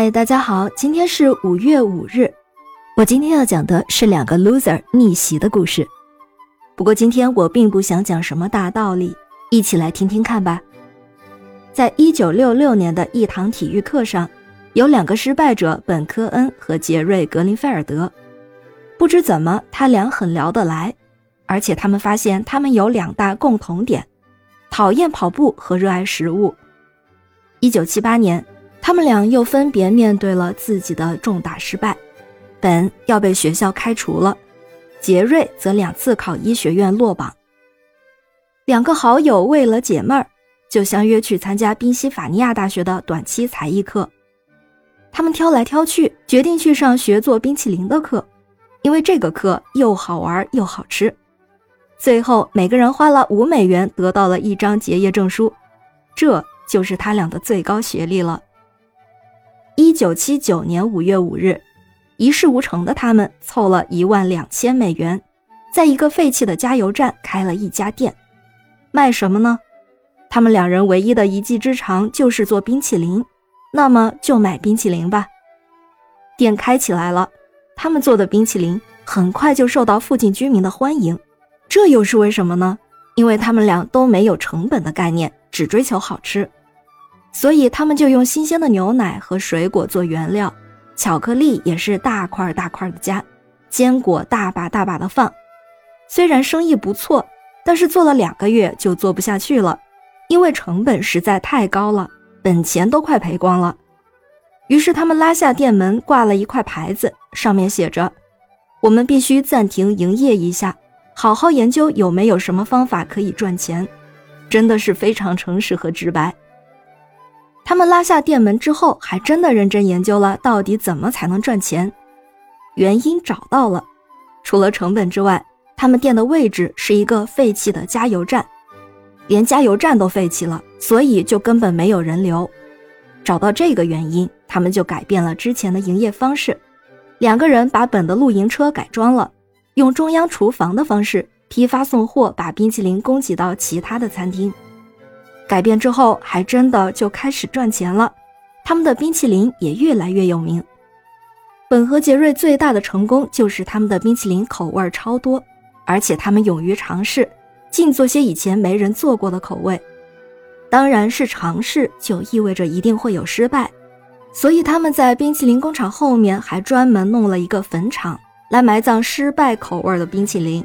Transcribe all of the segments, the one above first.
嗨，大家好，今天是五月五日。我今天要讲的是两个 loser 逆袭的故事。不过今天我并不想讲什么大道理，一起来听听看吧。在一九六六年的一堂体育课上，有两个失败者本科恩和杰瑞格林菲尔德。不知怎么，他俩很聊得来，而且他们发现他们有两大共同点：讨厌跑步和热爱食物。一九七八年。他们俩又分别面对了自己的重大失败，本要被学校开除了，杰瑞则两次考医学院落榜。两个好友为了解闷儿，就相约去参加宾夕法尼亚大学的短期才艺课。他们挑来挑去，决定去上学做冰淇淋的课，因为这个课又好玩又好吃。最后，每个人花了五美元，得到了一张结业证书，这就是他俩的最高学历了。一九七九年五月五日，一事无成的他们凑了一万两千美元，在一个废弃的加油站开了一家店，卖什么呢？他们两人唯一的一技之长就是做冰淇淋，那么就买冰淇淋吧。店开起来了，他们做的冰淇淋很快就受到附近居民的欢迎，这又是为什么呢？因为他们俩都没有成本的概念，只追求好吃。所以他们就用新鲜的牛奶和水果做原料，巧克力也是大块大块的加，坚果大把大把的放。虽然生意不错，但是做了两个月就做不下去了，因为成本实在太高了，本钱都快赔光了。于是他们拉下店门，挂了一块牌子，上面写着：“我们必须暂停营业一下，好好研究有没有什么方法可以赚钱。”真的是非常诚实和直白。他们拉下店门之后，还真的认真研究了到底怎么才能赚钱。原因找到了，除了成本之外，他们店的位置是一个废弃的加油站，连加油站都废弃了，所以就根本没有人流。找到这个原因，他们就改变了之前的营业方式。两个人把本的露营车改装了，用中央厨房的方式批发送货，把冰淇淋供给到其他的餐厅。改变之后，还真的就开始赚钱了。他们的冰淇淋也越来越有名。本和杰瑞最大的成功就是他们的冰淇淋口味超多，而且他们勇于尝试，尽做些以前没人做过的口味。当然是尝试，就意味着一定会有失败。所以他们在冰淇淋工厂后面还专门弄了一个坟场，来埋葬失败口味的冰淇淋。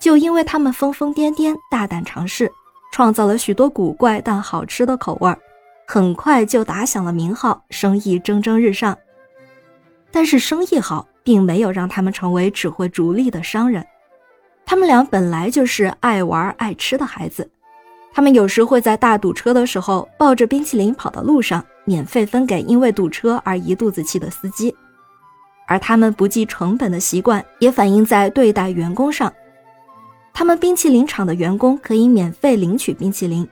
就因为他们疯疯癫癫、大胆尝试。创造了许多古怪但好吃的口味儿，很快就打响了名号，生意蒸蒸日上。但是生意好，并没有让他们成为只会逐利的商人。他们俩本来就是爱玩爱吃的孩子，他们有时会在大堵车的时候，抱着冰淇淋跑到路上，免费分给因为堵车而一肚子气的司机。而他们不计成本的习惯，也反映在对待员工上。他们冰淇淋厂的员工可以免费领取冰淇淋。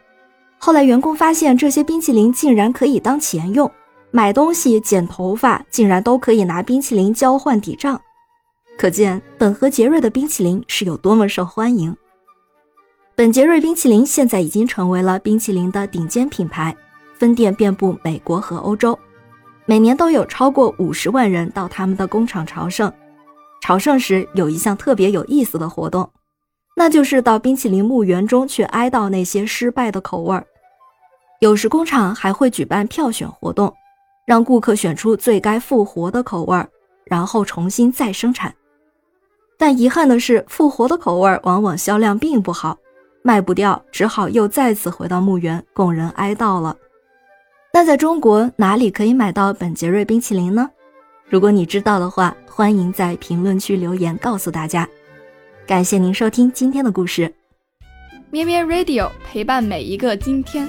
后来员工发现这些冰淇淋竟然可以当钱用，买东西、剪头发竟然都可以拿冰淇淋交换抵账。可见本和杰瑞的冰淇淋是有多么受欢迎。本杰瑞冰淇淋现在已经成为了冰淇淋的顶尖品牌，分店遍布美国和欧洲，每年都有超过五十万人到他们的工厂朝圣。朝圣时有一项特别有意思的活动。那就是到冰淇淋墓园中去哀悼那些失败的口味儿。有时工厂还会举办票选活动，让顾客选出最该复活的口味儿，然后重新再生产。但遗憾的是，复活的口味儿往往销量并不好，卖不掉，只好又再次回到墓园供人哀悼了。那在中国哪里可以买到本杰瑞冰淇淋呢？如果你知道的话，欢迎在评论区留言告诉大家。感谢您收听今天的故事，咩咩 Radio 陪伴每一个今天。